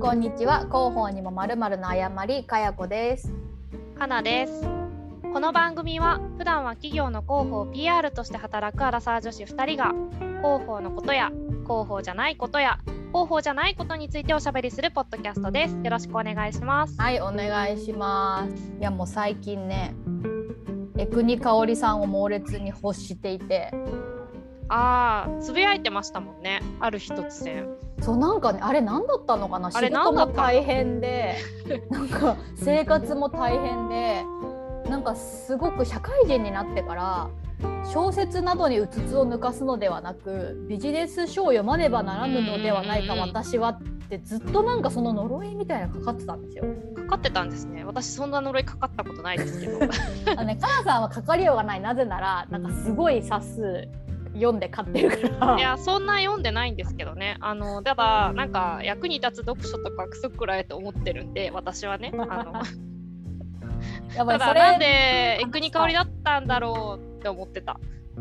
んこんにちは。広報にもまるまるの誤りかやこです。かなです。この番組は普段は企業の広報 PR として働くアラサー女子2人が広報のことや広報じゃないことや広報じゃないことについておしゃべりするポッドキャストです。よろしくお願いします。はいお願いします。いやもう最近ねエクニカオリさんを猛烈に欲していて。ああつぶやいてましたもんね。ある日突然そうなんかねあれ何だったのかな？仕事も大変で なんか生活も大変でなんかすごく社会人になってから小説などにうつつを抜かすのではなくビジネス書を読まねばならぬのではないか私はってずっとなんかその呪いみたいなかかってたんですよ。かかってたんですね。私そんな呪いかかったことないですけど。あのねかなさんはかかりようがない。なぜならなんかすごい冊数読んで買ってるから。いやそんな読んでないんですけどね。あのただなんか役に立つ読書とかクソくらいと思ってるんで私はね。あの やばいただなんでエクニ香りだったんだろうって思ってた。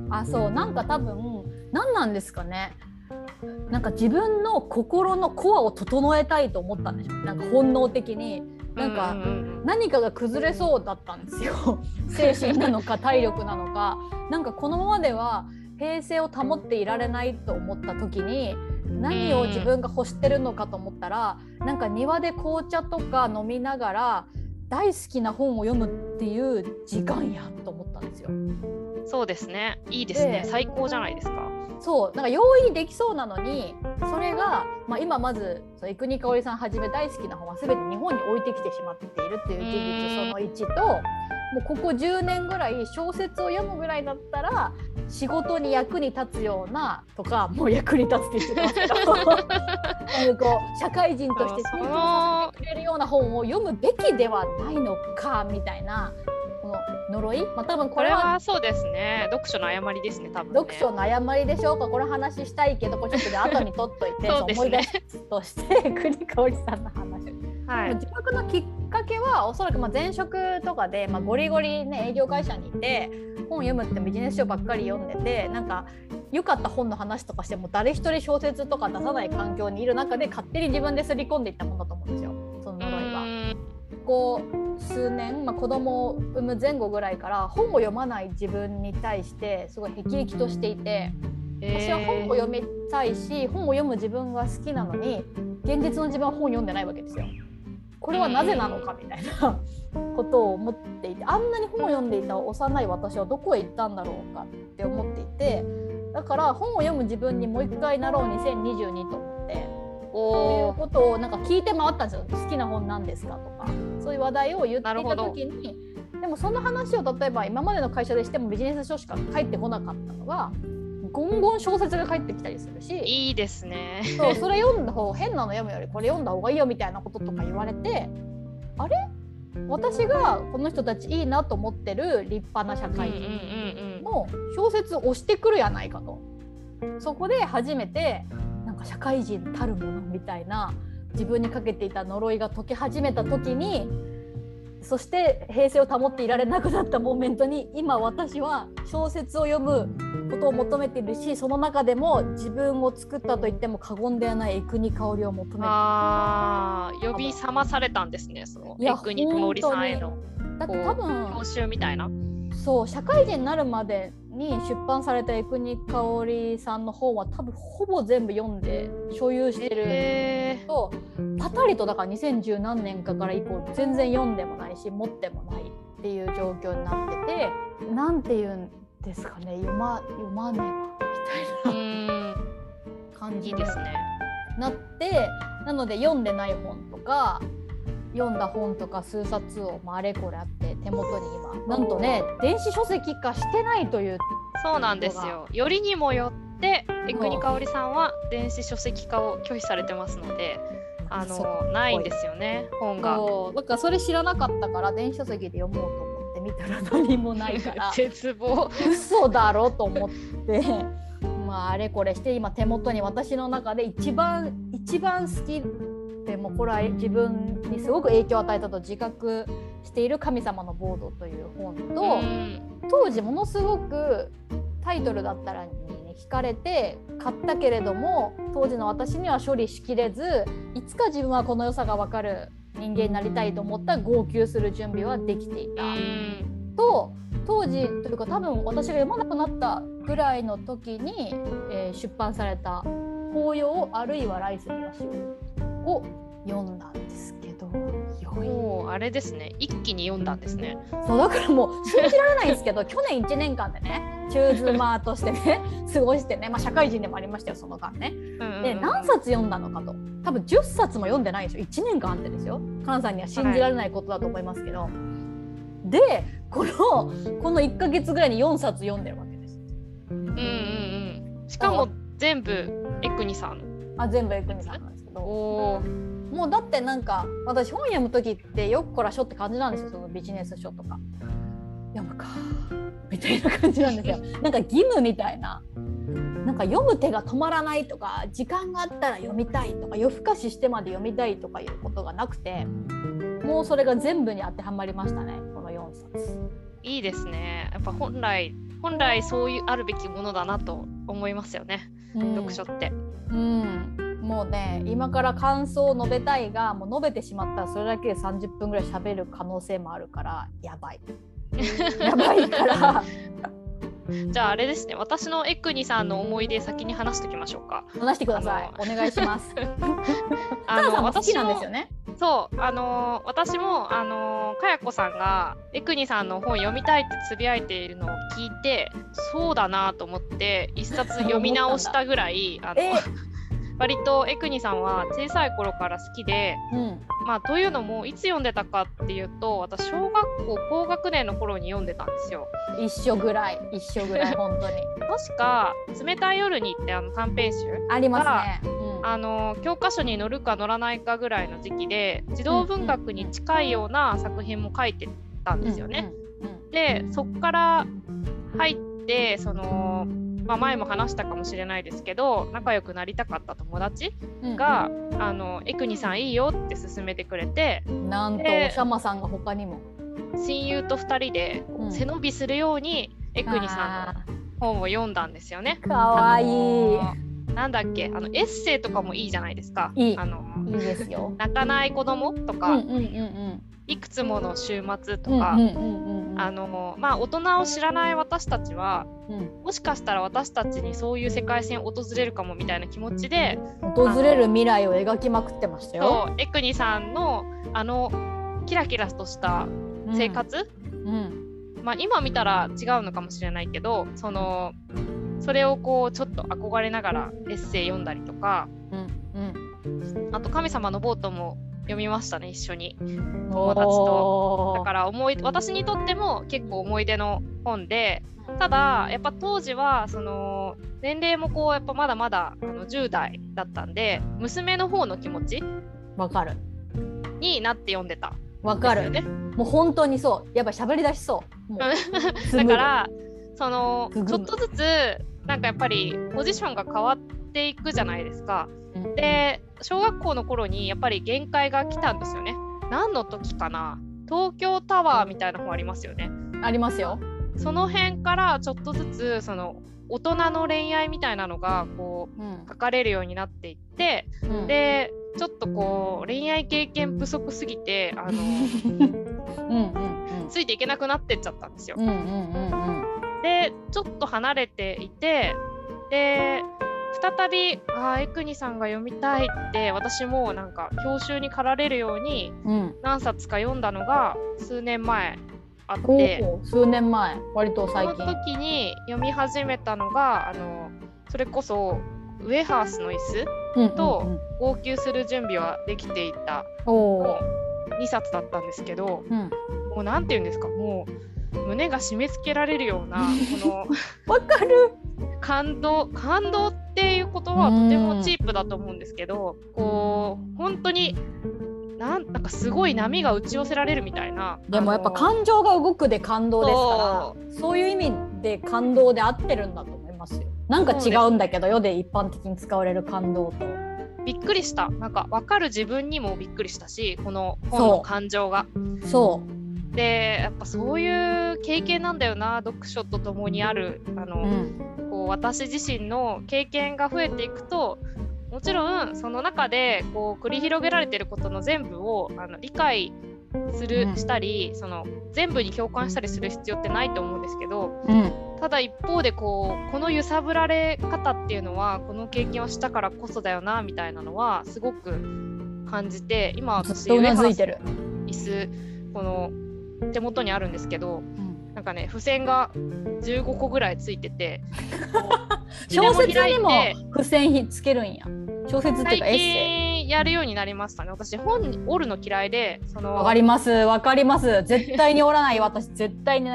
あそうなんか多分何なんですかね。なんか自分の心のコアを整えたいと思ったんでしょなんか本能的に。なんか何かが崩れそうだったんですよ。精神なのか体力なのか。なんかこのままでは平静を保っていられないと思った時に何を自分が欲してるのかと思ったらなんか庭で紅茶とか飲みながら大好きな本を読むっていう時間やと思ったんですよ。そうですねいいですね最高じゃないですか。そうなんか容易にできそうなのにそれが、まあ、今まず生国香織さんはじめ大好きな本は全て日本に置いてきてしまっているっていう事実その1ともうここ10年ぐらい小説を読むぐらいだったら仕事に役に立つようなとかもう役に立つって言ってますけど。こう社会人として成長させてくれるような本を読むべきではないのかみたいなこの呪い、まあ、多分これは。そうですね。読書の誤りですね多分、ね、読書の誤りでしょ？うかこれ話したいけどこれちょっと 後に取っといてね、思い出しとして 国香織さんの話。はい、自覚のきっかけはおそらくまあ前職とかで、まあ、ゴリゴリ、ね、営業会社にいて本読むってビジネス書ばっかり読んでてなんか良かった本の話とかしても誰一人小説とか出さない環境にいる中で勝手に自分で刷り込んでいったものだと思うんですよ。その呪いは。こう数年、まあ、子供を産む前後ぐらいから本を読まない自分に対してすごい辟易としていて。私は本を読みたいし本を読む自分が好きなのに現実の自分は本を読んでないわけですよ。これはなぜなのかみたいなことを思っていてあんなに本を読んでいた幼い私はどこへ行ったんだろうかって思っていてだから本を読む自分にもう一回なろう2022と思っていうことをなんか聞いて回ったんですよ。好きな本なんですかとか。そういう話題を言っていた時に。でもその話を例えば今までの会社でしてもビジネス書しか返ってこなかったのがゴンゴン小説が返ってきたりするし。いいですね。そうそれ読んだ方変なの読むよ。りこれ読んだ方がいいよみたいなこととか言われてあれ？私がこの人たちいいなと思ってる立派な社会人の小説を押してくるやないかと。そこで初めてか社会人たるものみたいな自分にかけていた呪いが解け始めた時にそして平静を保っていられなくなったモーメントに今私は小説を読むことを求めているしその中でも自分を作ったと言っても過言ではないエクニ香りを求めて。あ呼び覚まされたんですねそのエクニ香りさんへのだって多分教習みたいな。そう社会人になるまでに出版されたエクニカオリさんの本は多分ほぼ全部読んで所有してると、えー、パタリとだから2010何年かから以降全然読んでもないし持ってもないっていう状況になっててなんて言うんですかね読ま読まねばみたいな。感じですね。なってなので読んでない本とか読んだ本とか数冊を、まあ、あれこれあって手元に今。なんとね電子書籍化してないというそうなんですよ。よりにもよって江国香織さんは電子書籍化を拒否されてますのであのないんですよね本が。だからそれ知らなかったから電子書籍で読もうと思って見たら何もないから。絶望。嘘だろと思って。まああれこれして今手元に私の中で一番一番好きでもこれは自分にすごく影響を与えたと自覚している「神様のボード」という本と、当時ものすごくタイトルだったらに、ね、惹かれて買ったけれども当時の私には処理しきれずいつか自分はこの良さが分かる人間になりたいと思ったら号泣する準備はできていた。と当時というか多分私が読まなくなったぐらいの時に、えー、出版された「紅葉あるいは来世の足を読んだんですけどもうあれですね。一気に読んだんですね。そうだからもう信じられないんですけど 去年1年間でねチューズマーとしてね 過ごしてね、まあ、社会人でもありましたよその間ね。で何冊読んだのかと。多分10冊も読んでないでしょ。1年間あってですよ。菅さんには信じられないことだと思いますけど、はい、でこのこの1か月ぐらいに4冊読んでるわけです。うんうんうん、しかも全部エクニさん。あ全部エクニさんなんです。けどもうだってなんか私本読む時ってよっこら書って感じなんですよそのビジネス書とか。読むかみたいな感じなんですよ。なんか義務みたいな。なんか読む手が止まらないとか時間があったら読みたいとか夜更かししてまで読みたいとかいうことがなくてもうそれが全部に当てはまりましたねこの4冊。いいですねやっぱ本来本来そういうあるべきものだなと思いますよね、うん、読書って。うんもうね今から感想を述べたいがもう述べてしまったらそれだけで30分ぐらい喋る可能性もあるからやばい。やばいから。じゃああれですね私のエクニさんの思い出先に話しておきましょうか。話してください。お願いします。あの私なんですよね。そうあの私もあのかやこさんがエクニさんの本読みたいってつぶやいているのを聞いてそうだなと思って一冊読み直したぐらいあの、割とエクニさんは小さい頃から好きで、うん、まあというのもいつ読んでたかっていうと私小学校高学年の頃に読んでたんですよ。一緒ぐらい一緒ぐらい 本当に。確か「冷たい夜に」ってあの短編集ありますね。うん、あの教科書に載るか載らないかぐらいの時期で児童文学に近いような作品も書いてたんですよね。でそこから入ってそのまあ、前も話したかもしれないですけど仲良くなりたかった友達が「うんうん、あのエクニさんいいよ」って勧めてくれてなんとおしゃまさんが他にも。親友と2人で背伸びするようにエクニさんの本を読んだんですよね。かわいい。なんだっけあのエッセイとかもいいじゃないですか。いい。あのいいですよ。泣かない子供とか、うんうんうんうんいくつもの週末とか、あのまあ大人を知らない私たちは、うん、もしかしたら私たちにそういう世界線訪れるかもみたいな気持ちで訪れる未来を描きまくってましたよ。そうエクニさんのあのキラキラとした生活、うん、うん、まあ、今見たら違うのかもしれないけどそのそれをこうちょっと憧れながらエッセイ読んだりとか、うん。うん、あと「神様のボート」も読みましたね一緒に。友達と。だから思い私にとっても結構思い出の本でただやっぱ当時はその年齢もこうやっぱまだまだあの10代だったんで娘の方の気持ちわかる。になって読んでた。わかる、ね、もう本当にそう。やっぱ喋り出しそう。だからそのちょっとずつなんかやっぱりポジションが変わっていくじゃないですか。で小学校の頃にやっぱり限界が来たんですよね。何の時かな？東京タワーみたいな本ありますよね。ありますよ。その辺からちょっとずつその大人の恋愛みたいなのがこう、うん、書かれるようになっていって、うん、でちょっとこう恋愛経験不足すぎてあの うんうん、ついていけなくなってっちゃったんですよ。でちょっと離れていてで再びあエクニさんが読みたいって私もなんか教習に駆られるように何冊か読んだのが数年前あって、うん、数年前割と最近。その時に読み始めたのがあのそれこそウェハースの椅子と号泣する準備はできていた、うんうんうん、2冊だったんですけど、うん、もう何て言うんですかもう胸が締め付けられるようなこの わかる感動感動っていうことはとてもチープだと思うんですけどこう本当になんなんかすごい波が打ち寄せられるみたいなでもやっぱ感情が動くで感動ですからそう。いう意味で感動で合ってるんだと思いますよ。なんか違うんだけど世で一般的に使われる感動と。びっくりした。なんか分かる自分にもびっくりしたしこの本の感情が。そうでやっぱそういう経験なんだよな読書とともにあるあの、うん、こう私自身の経験が増えていくともちろんその中でこう繰り広げられてることの全部をあの理解する、うん、したりその全部に共感したりする必要ってないと思うんですけど、うん、ただ一方でこうこの揺さぶられ方っていうのはこの経験をしたからこそだよなみたいなのはすごく感じて今私上原椅子この手元にあるんですけど、うん、なんかね付箋が15個ぐらいついてて 小説にも付箋つけるんや。小説っていうかエッセイ。やるようになりましたね。私本折るの嫌いでそのわかります。わかります。絶対に折らない。私絶対に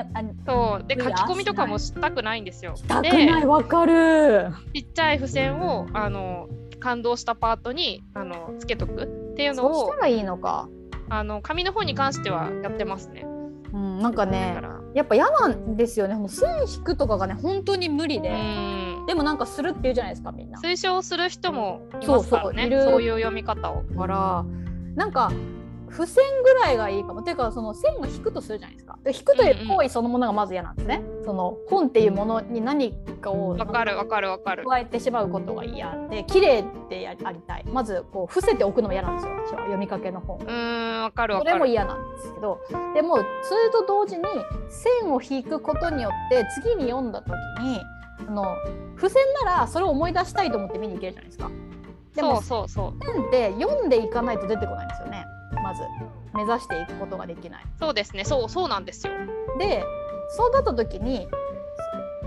そう。で書き込みとかもしたくないんですよ。したくない。わかる。ちっちゃい付箋をあの感動したパートにあのつけとくっていうのをそうしたらいいのか。あの紙の方に関してはやってますねうん、なんかねやっぱ嫌なんですよね。もう線引くとかがね本当に無理で。でもなんかするって言うじゃないですかみんな。推奨する人もいますからね。そういう読み方を。からなんか付箋ぐらいがいいかも。ていうかその線を引くとするじゃないですか。引くという行為そのものがまず嫌なんですね、うんうん、その本っていうものに何かをわかるわかるわかる。加えてしまうことが嫌で綺麗でやりたい。まずこう伏せておくのも嫌なんですよ。私は読みかけの本うんわかるそれも嫌なんですけど。でもそれと同時に線を引くことによって次に読んだ時にあの付箋ならそれを思い出したいと思って見に行けるじゃないですか。でもそうそうそう。線って読んでいかないと出てこないんですよねまず目指していくことができない。そうですねそうそうなんですよ。でそうなった時に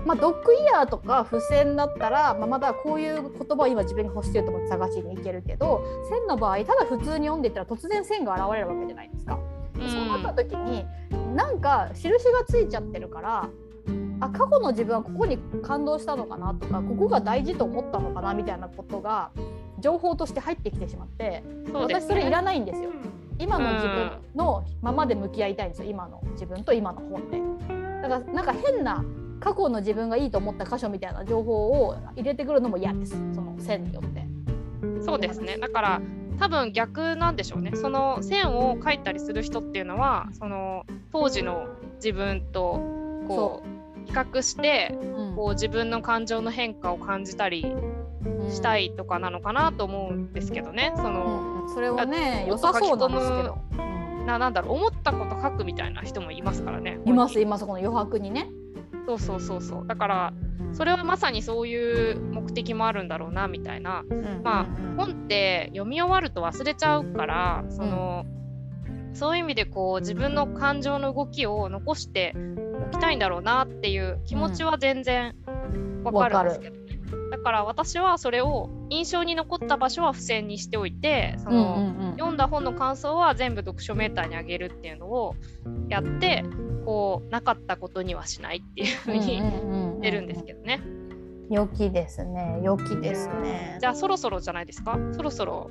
まあ、ドッグイヤーとか付箋だったら、まあ、まだこういう言葉を今自分が欲してると思って探しに行けるけど線の場合ただ普通に読んでいったら突然線が現れるわけじゃないですか。そうなった時になんか印がついちゃってるからあ過去の自分はここに感動したのかなとかここが大事と思ったのかなみたいなことが情報として入ってきてしまって、ね、私それいらないんですよ。今の自分のままで向き合いたいんですよ。今の自分と今の本で。だからなんか変な過去の自分がいいと思った箇所みたいな情報を入れてくるのも嫌です。その線によって。そうですね。だから多分逆なんでしょうね。その線を描いたりする人っていうのはその当時の自分とこう。比較して、うん、こう自分の感情の変化を感じたりしたいとかなのかなと思うんですけどね。その、うん、それはね良さそうなんですけど。ななんだろう思ったこと書くみたいな人もいますからね。いますいますこの余白にね。そうそうそうそうだからそれはまさにそういう目的もあるんだろうなみたいな、うん、まあ本って読み終わると忘れちゃうからその、うん、そういう意味でこう自分の感情の動きを残しておきたいんだろうなっていう気持ちは全然わかるんですけど、だから私はそれを印象に残った場所は付箋にしておいてその、うんうんうん、読んだ本の感想は全部読書メーターにあげるっていうのをやってこうなかったことにはしないっていうふうに出るんですけどね。良きですね。良きですね。じゃあそろそろじゃないですか？そろそろ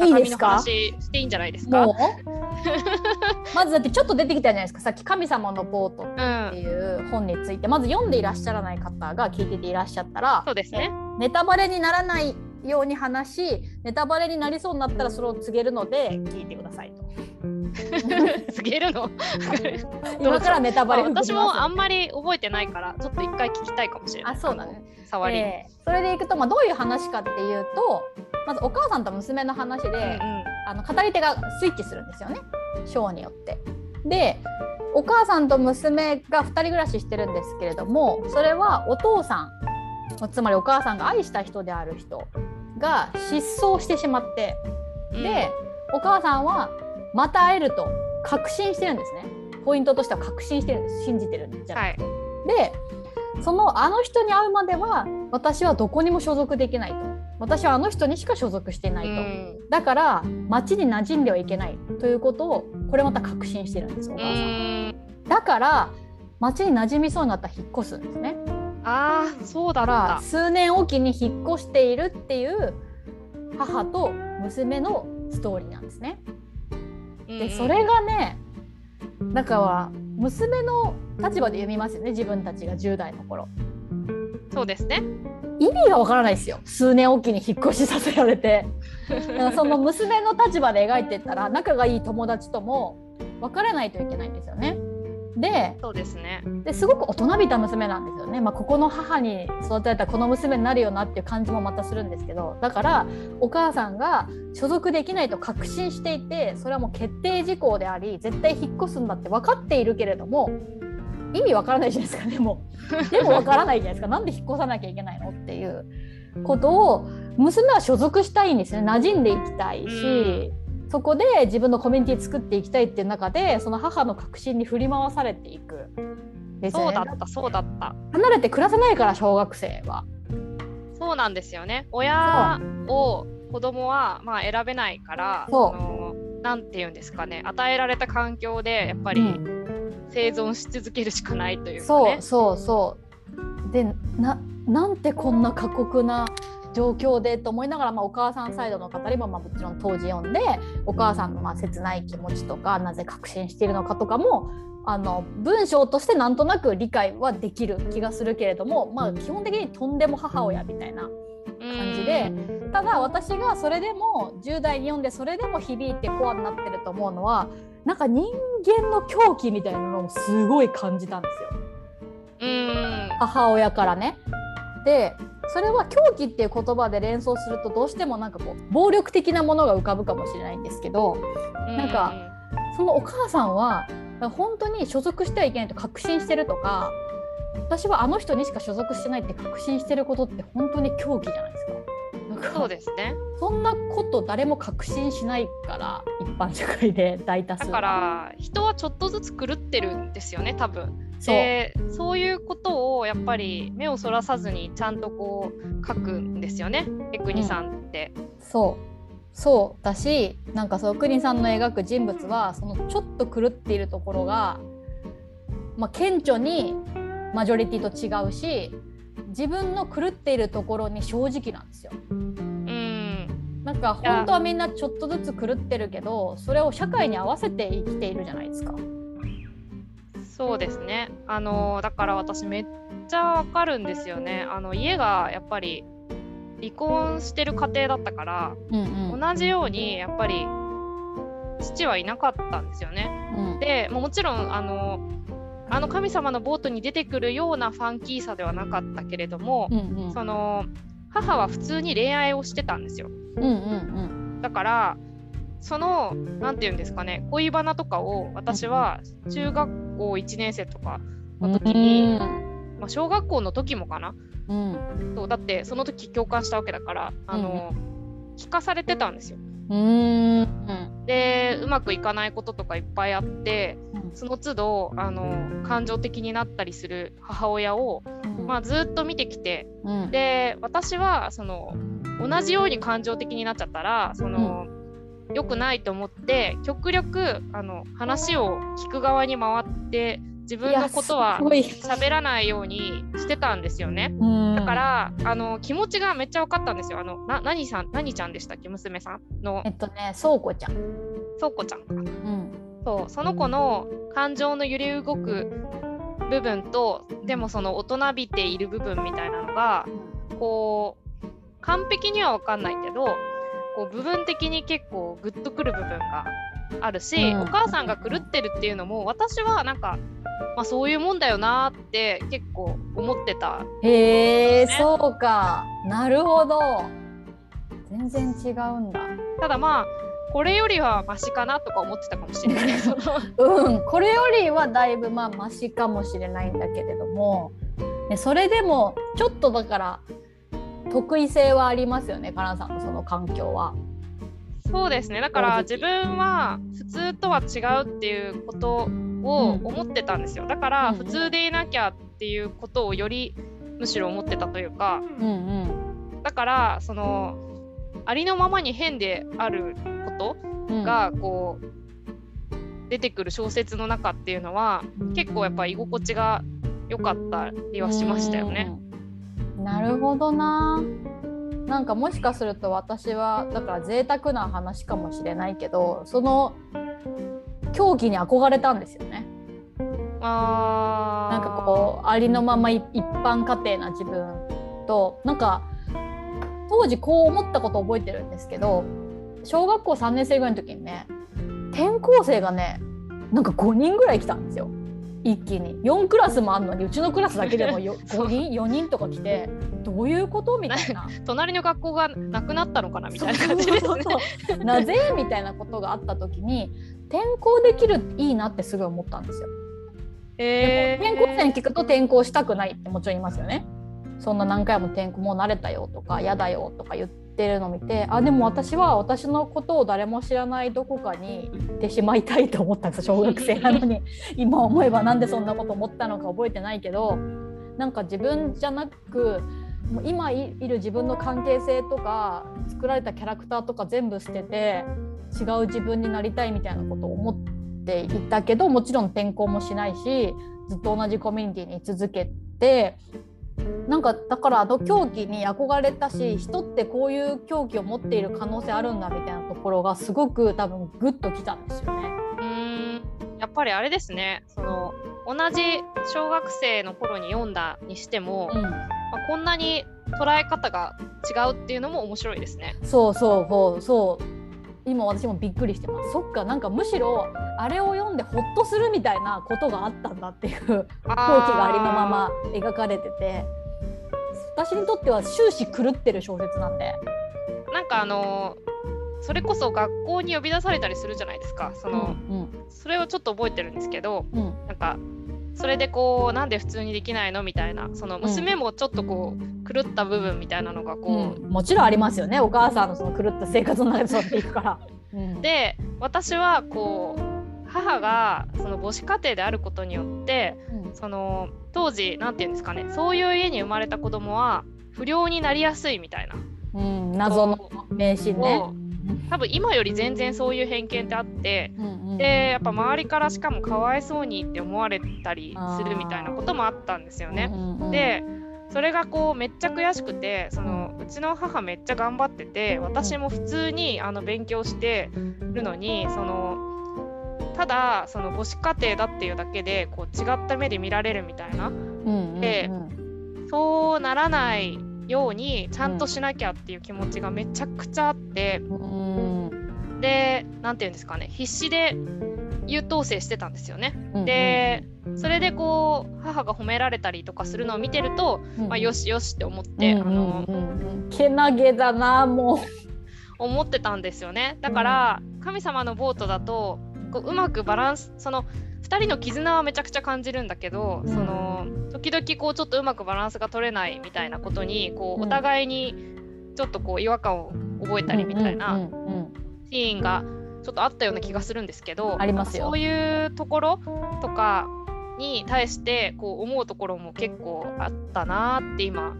いいですしていいんじゃないですか？まずだってちょっと出てきたじゃないですか。さっき「神様のボート」っていう本について、うん、まず読んでいらっしゃらない方が聞いてていらっしゃったらそうですね。ネタバレにならないように話しネタバレになりそうになったらそれを告げるので聞いてくださいと。告げるの？今からネタバレ私もあんまり覚えてないからちょっと一回聞きたいかもしれない。あそうだね。触り、えー、それでいくと、まあ、どういう話かっていうとまずお母さんと娘の話で、うんうん、あの語り手がスイッチするんですよねショーによって。でお母さんと娘が2人暮らししてるんですけれどもそれはお父さんつまりお母さんが愛した人である人が失踪してしまって、うん、でお母さんはまた会えると確信してるんですねポイントとしては確信してるんです信じてるんじゃなくて。はい、でそのあの人に会うまでは私はどこにも所属できないと。私はあの人にしか所属してないと、うん、だから町に馴染んではいけないということをこれまた確信してるんですお母さん、ん、だから町に馴染みそうになったら引っ越すんですね。ああそうだら数年おきに引っ越しているっていう母と娘のストーリーなんですね。でそれがねだから娘の立場で読みますよね自分たちが10代の頃。そうですね意味がわからないですよ数年おきに引っ越しさせられてその娘の立場で描いてったら仲がいい友達とも分からないといけないんですよね。でそうですね。ですごく大人びた娘なんですよね、まあ、ここの母に育てられたこの娘になるよなっていう感じもまたするんですけどだからお母さんが所属できないと確信していてそれはもう決定事項であり絶対引っ越すんだって分かっているけれども意味わからないじゃないですかでも。でもわからないじゃないですか。なんで引っ越さなきゃいけないのっていうことを娘は所属したいんですね。馴染んでいきたいし。そこで自分のコミュニティ作っていきたいっていう中でその母の確信に振り回されていく、ね、そうだったそうだった。離れて暮らせないから小学生は。そうなんですよね。親を子供はまあ選べないからそう。なんて言うんですかね。与えられた環境でやっぱり生存し続けるしかないというか、ね、そうそうそう。でななんてこんな過酷な状況でと思いながら、まあ、お母さんサイドの語りもまあもちろん当時読んでお母さんのまあ切ない気持ちとかなぜ確信しているのかとかもあの文章としてなんとなく理解はできる気がするけれども、まあ、基本的にとんでも母親みたいな感じでただ私がそれでも10代に読んでそれでも響いてコアになってると思うのはなんか人間の狂気みたいなのをすごい感じたんですよ。母親からね。でそれは狂気っていう言葉で連想するとどうしてもなんかこう暴力的なものが浮かぶかもしれないんですけど、なんかそのお母さんは本当に所属してはいけないと確信してるとか私はあの人にしか所属してないって確信してることって本当に狂気じゃないですか。そうですね。そんなこと誰も確信しないから一般社会で大多数だから人はちょっとずつ狂ってるんですよね多分。でそういうことをやっぱり目をそらさずにちゃんとこう書くんですよねエクニさんって、うん、そう。そうだしなんかそう国さんの描く人物はそのちょっと狂っているところが、まあ、顕著にマジョリティと違うし自分の狂っているところに正直なんですよ。うんなんか本当はみんなちょっとずつ狂ってるけどそれを社会に合わせて生きているじゃないですか。そうですねあのだから私めっちゃわかるんですよね。あの家がやっぱり離婚してる家庭だったから、うんうん、同じようにやっぱり父はいなかったんですよね。うん、でもちろんあのあの神様のボートに出てくるようなファンキーさではなかったけれども、うんうん、その母は普通に恋愛をしてたんですよ。うんうんうん、だからその何て言うんですかね恋バナとかを私は中学校1年生とかの時に、まあ、小学校の時もかな、うん、そうだってその時共感したわけだからあの、うん、聞かされてたんですよ。うん。でうまくいかないこととかいっぱいあってその都度あの感情的になったりする母親を、まあ、ずっと見てきて、うん、で私はその同じように感情的になっちゃったらその、うん、良くないと思って極力あの話を聞く側に回って自分のことは喋らないようにしてたんですよね。だからあの気持ちがめっちゃ分かったんですよ。あのな何さん何ちゃんでしたっけ？娘さん？の。えっとねそうこちゃん。そうこちゃんか。うん。そうその子の感情の揺れ動く部分とでもその大人びている部分みたいなのがこう完璧には分かんないけどこう部分的に結構グッとくる部分があるし、うん、お母さんが狂ってるっていうのも私はなんか、まあ、そういうもんだよなって結構思ってた、ね、へえそうか。なるほど。全然違うんだ。ただまあこれよりはマシかなとか思ってたかもしれない。うん。これよりはだいぶまあマシかもしれないんだけれども、ね、それでもちょっとだから得意性はありますよねかなさんのその環境は。そうですね。だから自分は普通とは違うっていうことを思ってたんですよ。だから普通でいなきゃっていうことをよりむしろ思ってたというか、うんうん、だからそのありのままに変であることがこう、出てくる小説の中っていうのは結構やっぱ居心地が良かったりはしましたよね。なるほどな。なんかもしかすると私はだから贅沢な話かもしれないけどその狂気に憧れたんですよね。あなんかこうありのまま一般家庭な自分となんか当時こう思ったこと覚えてるんですけど小学校3年生ぐらいの時にね転校生がねなんか5人ぐらい来たんですよ一気に。4クラスもあんのにうちのクラスだけでも5 人4人とか来てどういうことみたいな。隣の学校がなくなったのかなみたいな感じですね。なぜみたいなことがあった時に転校できるいいなってすごい思ったんですよ。えー、転校生に聞くと転校したくないってもちろん言いますよね。そんな何回も転校もう慣れたよとか嫌だよとか言ってるのを見てあでも私は私のことを誰も知らないどこかに行ってしまいたいと思ったんです小学生なのに。今思えばなんでそんなこと思ったのか覚えてないけどなんか自分じゃなく今いる自分の関係性とか作られたキャラクターとか全部捨てて違う自分になりたいみたいなことを思っていたけどもちろん転校もしないしずっと同じコミュニティに居続けてなんかだからあの狂気に憧れたし人ってこういう狂気を持っている可能性あるんだみたいなところがすごく多分グッときたんですよね。うんやっぱりあれですねその同じ小学生の頃に読んだにしても、うん、まあ、こんなに捉え方が違うっていうのも面白いですね。そうそうそうそう今私もびっくりしてます。そっかなんかむしろあれを読んでほっとするみたいなことがあったんだっていう後期がありのまま描かれてて。私にとっては終始狂ってる小説なんで。なんかあのそれこそ学校に呼び出されたりするじゃないですか。その、うんうん、それをちょっと覚えてるんですけど、うん、なんかそれでこうなんで普通にできないの？みたいなその娘もちょっとこう狂った部分みたいなのがこう、うん、もちろんありますよね。お母さんのその狂った生活の中で育っていくから。うん、で私はこう母がその母子家庭であることによって、うん、その当時何て言うんですかねそういう家に生まれた子供は不良になりやすいみたいな、うん、謎の迷信ね。多分今より全然そういう偏見ってあって、うんうん、でやっぱ周りからしかもかわいそうにって思われたりするみたいなこともあったんですよね。うんうん、でそれがこうめっちゃ悔しくてそのうちの母めっちゃ頑張ってて私も普通にあの勉強してるのにそのただその母子家庭だっていうだけでこう違った目で見られるみたいな。うんうんうん、でそうならないようにちゃんとしなきゃっていう気持ちがめちゃくちゃあって、うん、で何て言うんですかね必死で優等生してたんですよね。うんうん、でそれでこう母が褒められたりとかするのを見てると、うん、まあ、よしよしって思って、うんうん、あのけなげだなもう。思ってたんですよね。だから、神様のボートだとこううまくバランスその2人の絆はめちゃくちゃ感じるんだけど、うん、その時々こうちょっとうまくバランスが取れないみたいなことにこうお互いにちょっとこう違和感を覚えたりみたいなシーンがちょっとあったような気がするんですけどありますよ。そういうところとかに対してこう思うところも結構あったなって今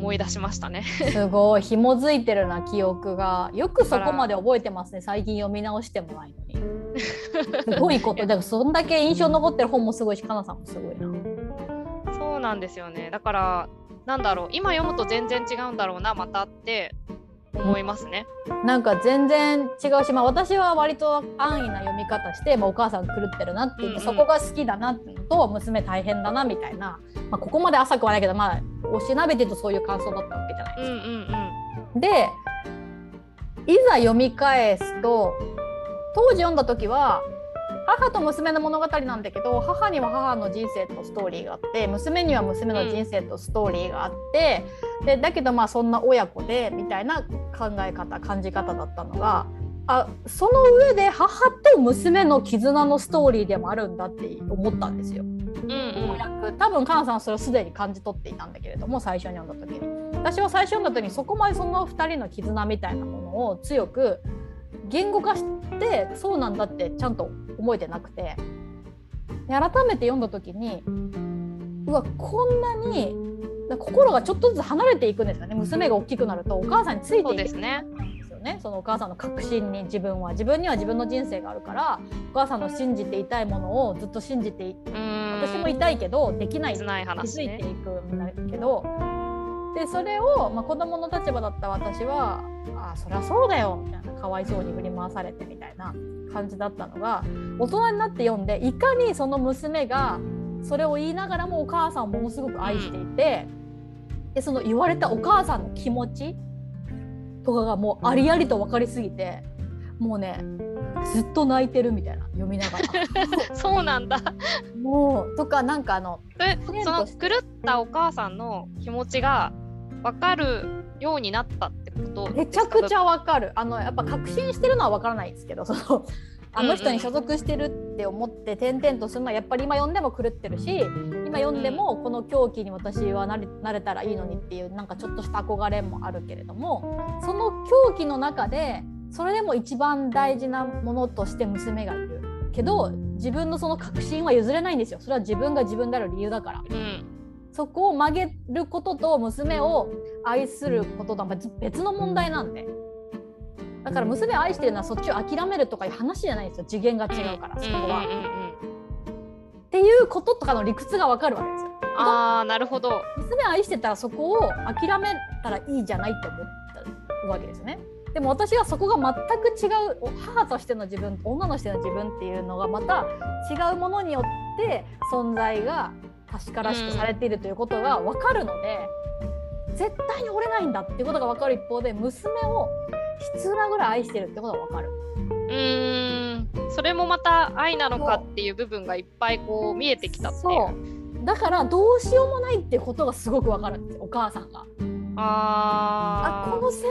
思い出しましたね。すごい。紐づいてるな記憶が。よくそこまで覚えてますね最近読み直してもないのに。すごいこと。だからそんだけ印象残ってる本もすごいしかなさんもすごいな。そうなんですよね。だからなんだろう。今読むと全然違うんだろうなまたって思いますね。なんか全然違うし、まあ、私は割と安易な読み方して、まあ、お母さん狂ってるなって言って、うんうん、そこが好きだなってのと娘大変だなみたいな、まあ、ここまで浅くはないけど、まあ、おしなべてとそういう感想だったわけじゃないですか。うんうんうん、でいざ読み返すと当時読んだ時は母と娘の物語なんだけど母には母の人生とストーリーがあって娘には娘の人生とストーリーがあって、うん、でだけどまあそんな親子でみたいな考え方感じ方だったのがあその上で母と娘の絆のストーリーでもあるんだって思ったんですよ。うんうん、多分カナさんはそれをすでに感じ取っていたんだけれども最初に読んだ時に。私は最初読んだ時にそこまでその2人の絆みたいなものを強く言語化してそうなんだってちゃんと思えてなくて。改めて読んだ時にうわこんなに心がちょっとずつ離れていくんですよね。娘が大きくなるとお母さんについていくんですね。ね、そのお母さんの確信に自分は。自分には自分の人生があるからお母さんの信じていたいものをずっと信じてい私もいたいけどできない。気づいていくんだけどでそれを、まあ、子供の立場だった私はあそりゃそうだよみたいなかわいそうに振り回されてみたいな感じだったのが大人になって読んでいかにその娘がそれを言いながらもお母さんをものすごく愛していてでその言われたお母さんの気持ちとかがもうありありと分かりすぎてもうねずっと泣いてるみたいな読みながら。そうなんだ。もうとかなんかあのの狂ったお母さんの気持ちが分かるようになったってこと？めちゃくちゃ分かる。あのやっぱ確信してるのは分からないですけど そのあの人に所属してるって思って転々とするのはやっぱり今読んでも狂ってるし今読んでもこの狂気に私はなれたらいいのにっていうなんかちょっとした憧れもあるけれどもその狂気の中でそれでも一番大事なものとして娘がいるけど自分のその確信は譲れないんですよ。それは自分が自分である理由だから。うんそこを曲げることと娘を愛することとは別の問題なんでだから娘を愛してるのはそっちを諦めるとかいう話じゃないんですよ次元が違うからそこは。っていうこととかの理屈がわかるわけですよ。あーなるほど娘を愛してたらそこを諦めたらいいじゃないって思ったわけですよね。でも私はそこが全く違う母としての自分女のしての自分っていうのがまた違うものによって存在が確からしくされているということが分かるので、うん、絶対に折れないんだっていうことが分かる一方で娘を必要なぐらい愛してるってことが分かる。うん。それもまた愛なのかっていう部分がいっぱいこう見えてきたっていう。だからどうしようもないってことがすごく分かるんですお母さんが。ああこの選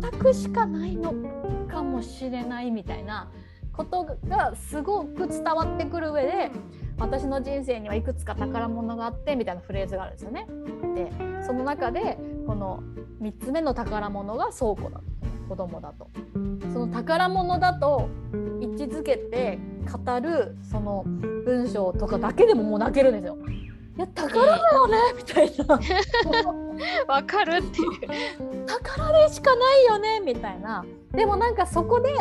択しかないのかもしれないみたいなことがすごく伝わってくる上で私の人生にはいくつか宝物があってみたいなフレーズがあるんですよね。でその中でこの3つ目の宝物が倉庫だと子供だと。その宝物だと位置づけて語るその文章とかだけでももう泣けるんですよ。いや宝だよねみたいな。わかるっていう。宝でしかないよねみたいな。でもなんかそこで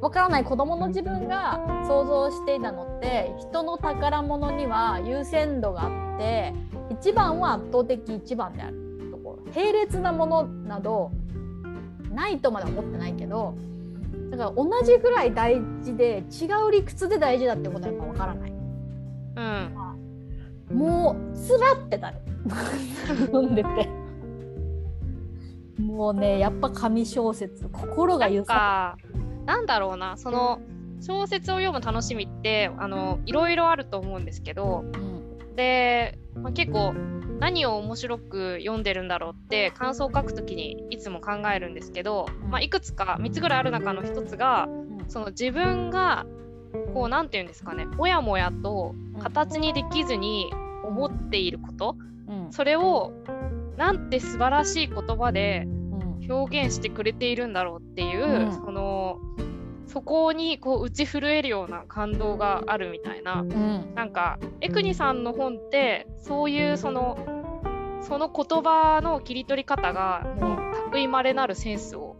わからない子供の自分が想像していたのって人の宝物には優先度があって一番は圧倒的一番であるところ並列なものなどないとまで思ってないけどだから同じぐらい大事で違う理屈で大事だってことはやっぱ分からない。うん、もうつらってなる飲んでて。もうねやっぱ紙小説心が揺さなんだろうなその小説を読む楽しみってあのいろいろあると思うんですけど、うん、で、まあ、結構何を面白く読んでるんだろうって感想を書くときにいつも考えるんですけど、まあ、いくつか3つぐらいある中の1つがその自分がこう何て言うんですかねもやもやと形にできずに思っていること、うん、それをなんて素晴らしい言葉で表現してくれているんだろうっていう、うん、そのそこにこう打ち震えるような感動があるみたいな、うん、なんかエクニさんの本ってそういうそのその言葉の切り取り方がもう類まれなるセンスを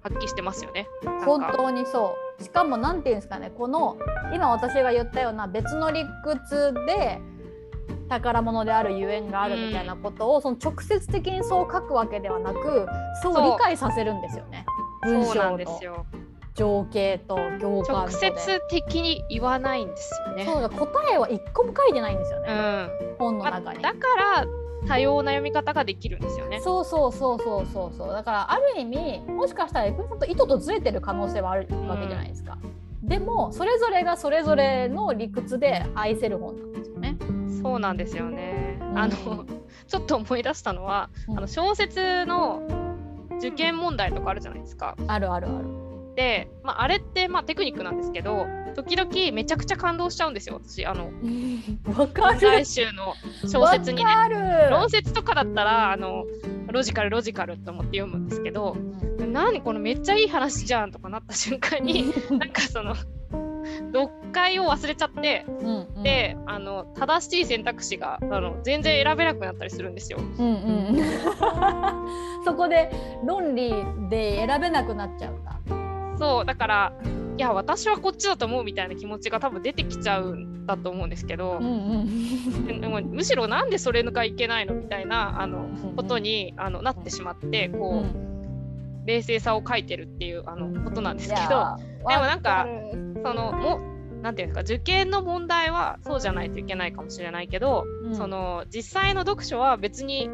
発揮してますよね。うん、本当にそう。しかも何て言うんですかねこの今私が言ったような別の理屈で宝物であるゆえんがあるみたいなことを、うん、その直接的にそう書くわけではなくそう理解させるんですよね。文章の情景と行間直接的に言わないんですよね。そうだ答えは一個も書いてないんですよね、うん、本の中に、まだから多様な読み方ができるんですよね。そうそうそうそうそうそうだからある意味もしかしたらエクさんと意図とずれてる可能性はあるわけじゃないですか。うん、でもそれぞれがそれぞれの理屈で愛せる本なんですよね。そうなんですよね。うん、あの ちょっと思い出したのは、うん、あの小説の受験問題とかあるじゃないですか。あるあるある。で、まあ、あれってまあテクニックなんですけど時々めちゃくちゃ感動しちゃうんですよ私。あの 来週の小説にね。論説とかだったらあのロジカルロジカルと思って読むんですけど何このめっちゃいい話じゃんとかなった瞬間になんかその読解を忘れちゃって、うんうん、であの正しい選択肢があの全然選べなくなったりするんですよ。うんうん、そこで論理で選べなくなっちゃうんだ。そうだからいや私はこっちだと思うみたいな気持ちが多分出てきちゃうんだと思うんですけど、うんうん、でもむしろなんでそれがいけないのみたいなあのことにあのなってしまってこう、うん、冷静さを書いてるっていうあのことなんですけど。でもなんかそのもなんていうんですか受験の問題はそうじゃないといけないかもしれないけど、うん、その実際の読書は別に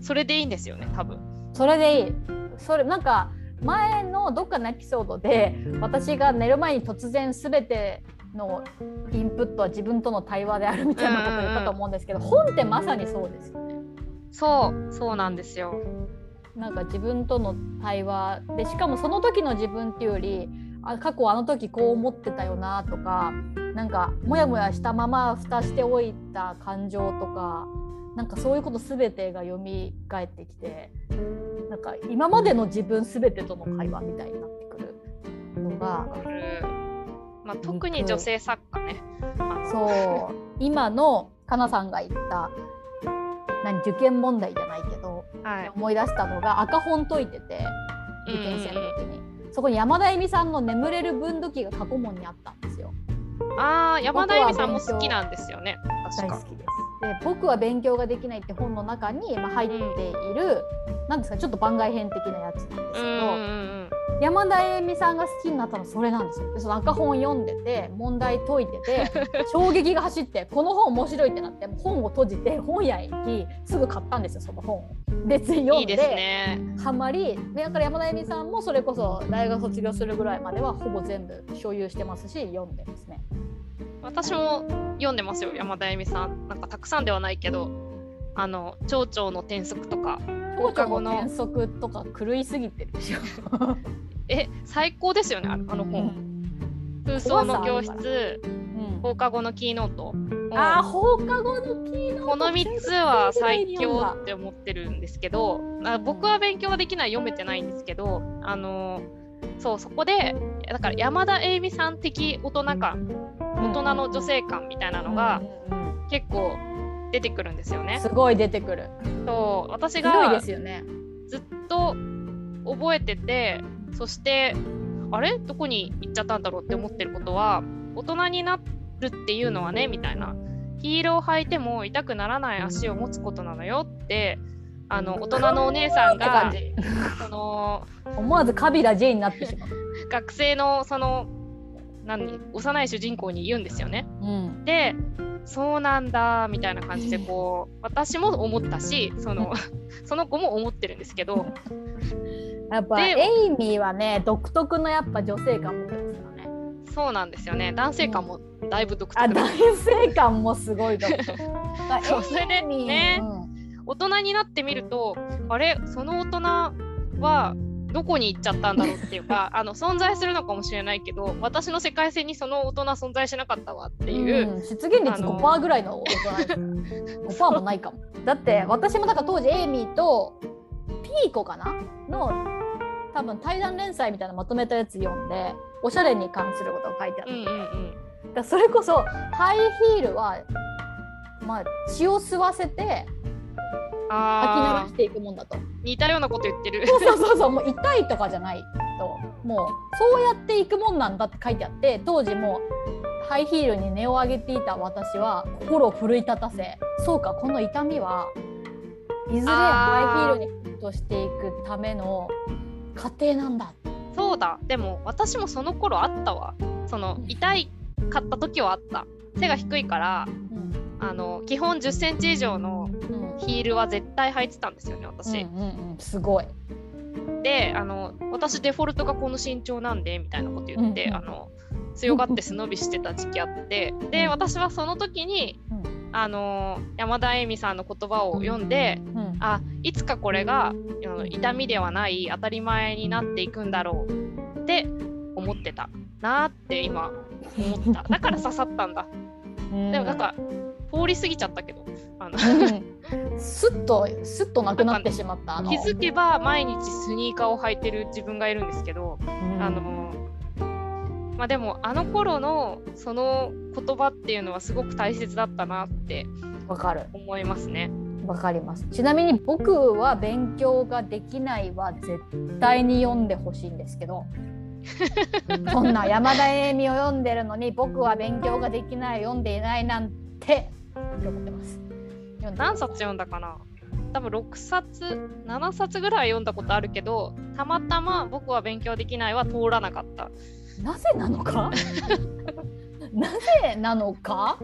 それでいいんですよね多分。それでいいそれなんか前のどっかのエピソードで私が寝る前に突然全てのインプットは自分との対話であるみたいなことを言ったと思うんですけど、本ってまさにそうですよね。そうそうなんですよ。なんか自分との対話でしかもその時の自分っていうよりあ過去あの時こう思ってたよなとかなんかモヤモヤしたまま蓋しておいた感情とかなんかそういうこと全てが蘇ってきてなんか今までの自分全てとの会話みたいになってくるのが。まあ、特に女性作家ね。そう今のかなさんが言った何受験問題じゃないけど、はい、思い出したのが赤本解いてて受験生の時に、そこに山田恵美さんの「眠れる分度器」が過去問にあったんですよ。ああ山田恵美さんも好きなんですよね。大好きです。で僕は勉強ができないって本の中に、まあ、入っている、うん、なんですかちょっと番外編的なやつなんですけど、うんうんうん山田栄美さんが好きになったのはそれなんですよ。その赤本読んでて問題解いてて 衝撃が走ってこの本面白いってなって本を閉じて本屋へ行きすぐ買ったんですよその本を。で読んでいいでね、ハマりでだから山田栄美さんもそれこそ大学卒業するぐらいまではほぼ全部所有してますし読んでますね。私も読んでますよ山田栄美さんなんかたくさんではないけどあの蝶々の転足とか放課後の転足とか狂いすぎてるでしょ。え最高ですよねあの本、空想の教室、放課後のキーノート。あ放課後のキーノート。この3つは最強って思ってるんですけどあ僕は勉強はできない読めてないんですけどあのそうそこでだから山田栄美さん的大人感大人の女性感みたいなのが結構出てくるんですよね。すごい出てくる。そう私がずっと覚えててそしてあれ？どこに行っちゃったんだろうって思ってることは大人になるっていうのはねみたいな。ヒールを履いても痛くならない足を持つことなのよってあの大人のお姉さんがその思わずカビラ J になってしまう。学生のその何幼い主人公に言うんですよね。うん、でそうなんだみたいな感じでこう私も思ったしその その子も思ってるんですけど。やっぱエイミーはね独特のやっぱ女性感持ってますからね。そうなんですよね。男性感もだいぶ独特、うん、あ男性感もすごい独特。そうそれでね、うん、大人になってみるとあれ？その大人はどこに行っちゃったんだろうっていうか あの存在するのかもしれないけど私の世界線にその大人存在しなかったわっていう、う現率5%ぐらいの大人5%もないかも。だって私もだから当時エイミーとピーコかなの多分対談連載みたいなまとめたやつ読んでおしゃれに関することが書いてあって、うんうんうん、だそれこそハイヒールはまあ血を吸わせて吐き流していくもんだと似たようなこと言ってる。そうそうそうそうもう痛いとかじゃないと。もうそうやっていくもんなんだって書いてあって当時もうハイヒールに値を上げていた私は心を奮い立たせそうかこの痛みはいずれハイヒールにフィットしていくための過程なんだ。そうだ。でも私もその頃あったわ。その痛いかった時はあった。背が低いから、うん、あの基本1 0センチ以上のヒールは絶対履いてたんですよね私、うんうんうん、すごい。であの私デフォルトがこの身長なんでみたいなこと言って、うんうん、あの強がって背伸びしてた時期あって。で私はその時に、うん、あの山田恵美さんの言葉を読んで、うん、あいつかこれが痛みではない当たり前になっていくんだろうって思ってたなって今思った。だから刺さったんだ。でもなんか通り過ぎちゃったけど。あの。すっとすっとなくなってしまった気づけば毎日スニーカーを履いてる自分がいるんですけど、うん、あのまあでもあの頃のその言葉っていうのはすごく大切だったなってわかる。思いますね。わかります。ちなみに僕は勉強ができないは絶対に読んでほしいんですけど そんな山田栄美を読んでるのに僕は勉強ができない読んでいないなんてって思ってます。何冊読んだかな？多分6冊7冊ぐらい読んだことあるけどたまたま僕は勉強できないは通らなかった。なぜなのか？なぜなのか？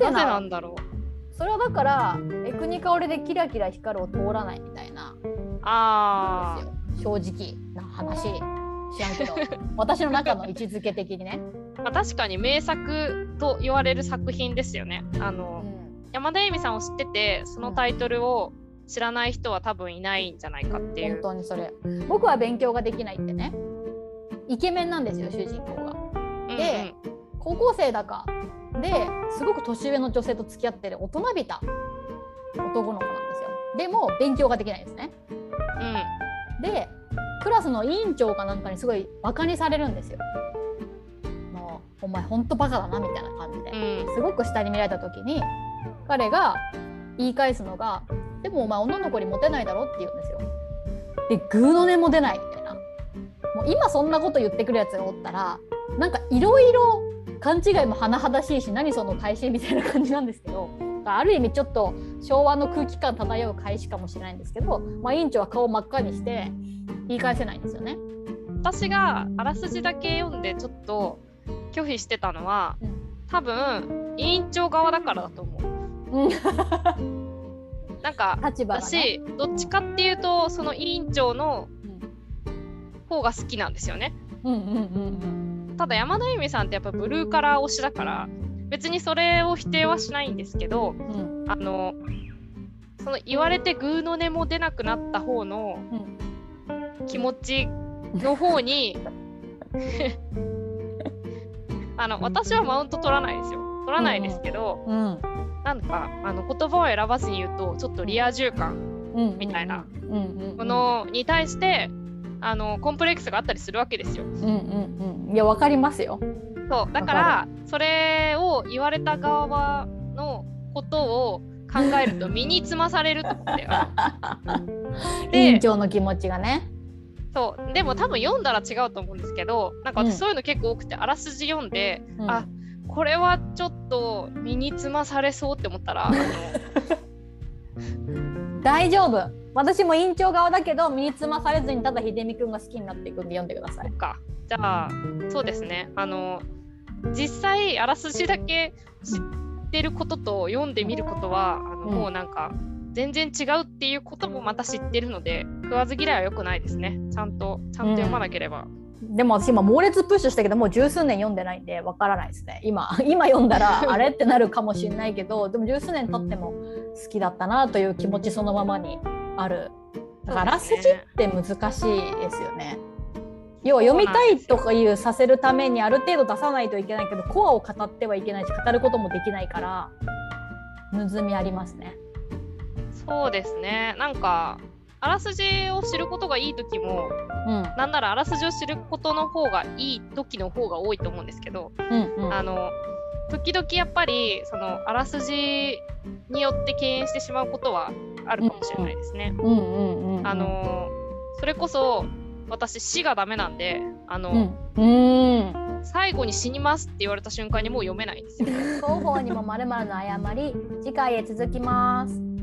な？ぜなんだろう？それはだからエクニカオレでキラキラ光るを通らないみたいな。あ正直な話。知らんけど。私の中の位置づけ的にね。まあ、確かに名作と言われる作品ですよね。あの、うん、山田恵美さんを知っててそのタイトルを知らない人は多分いないんじゃないかっていう。本当にそれ僕は勉強ができないってねイケメンなんですよ主人公が。で、うんうん、高校生だかですごく年上の女性と付き合ってる大人びた男の子なんですよ。でも勉強ができないんですね。うん、でクラスの委員長かなんかにすごいバカにされるんですよ。お前ほんとバカだなみたいな感じで、うん、すごく下に見られた時に彼が言い返すのが「でもお前女の子にモテないだろ」って言うんですよ。でグーの音も出ないみたいな。もう今そんなこと言ってくるやつがおったらなんかいろいろ勘違いも甚だしいし何その返しみたいな感じなんですけどある意味ちょっと昭和の空気感漂う返しかもしれないんですけど、まあ、委員長は顔真っ赤にして言い返せないんですよね。私があらすじだけ読んでちょっと拒否してたのは、うん、多分委員長側だからだと思う。なんか、ね、私どっちかっていうとその委員長の方が好きなんですよね。ただ山田由美さんってやっぱブルーカラー推しだから別にそれを否定はしないんですけど、うん、あのその言われてグーの音も出なくなった方の気持ちの方に あの私はマウント取らないですよ。取らないですけど、うん。うん、なんかあの言葉を選ばずに言うとちょっとリア充感みたいな。ものに対してあのコンプレックスがあったりするわけですよ。うんうんうん、いやわかりますよ。そう。だからそれを言われた側のことを考えると身につまされると思って 委員長の気持ちがね。そう。でも多分読んだら違うと思うんですけどなんか私そういうの結構多くて、あらすじ読んで、うん、あこれはちょっと身につまされそうって思ったら 大丈夫。私も委員長側だけど身につまされずにただ秀美くんが好きになっていくんで読んでください。か。じゃあそうですね。あの実際あらすじだけ知ってることと読んでみることはあの、うん、もうなんか全然違うっていうこともまた知ってるので食わず嫌いは良くないですねちゃんとちゃんと読まなければ。うん、でも私今猛烈プッシュしたけどもう十数年読んでないんでわからないですね今 今読んだら あれってなるかもしれないけどでも十数年経っても好きだったなという気持ちそのままにあるだからあらすじって難しいですよね。要は読みたいとかいうさせるためにある程度出さないといけないけどコアを語ってはいけないし語ることもできないからむずみありますね。そうですねなんかあらすじを知ることがいい時も、うん、なんならあらすじを知ることの方がいい時の方が多いと思うんですけど、うんうん、あの時々やっぱりそのあらすじによって敬遠してしまうことはあるかもしれないですね。あのそれこそ私死がダメなんであの、うん、最後に死にますって言われた瞬間にもう読めないんですよ。広報にもまるまるの誤り次回へ続きます。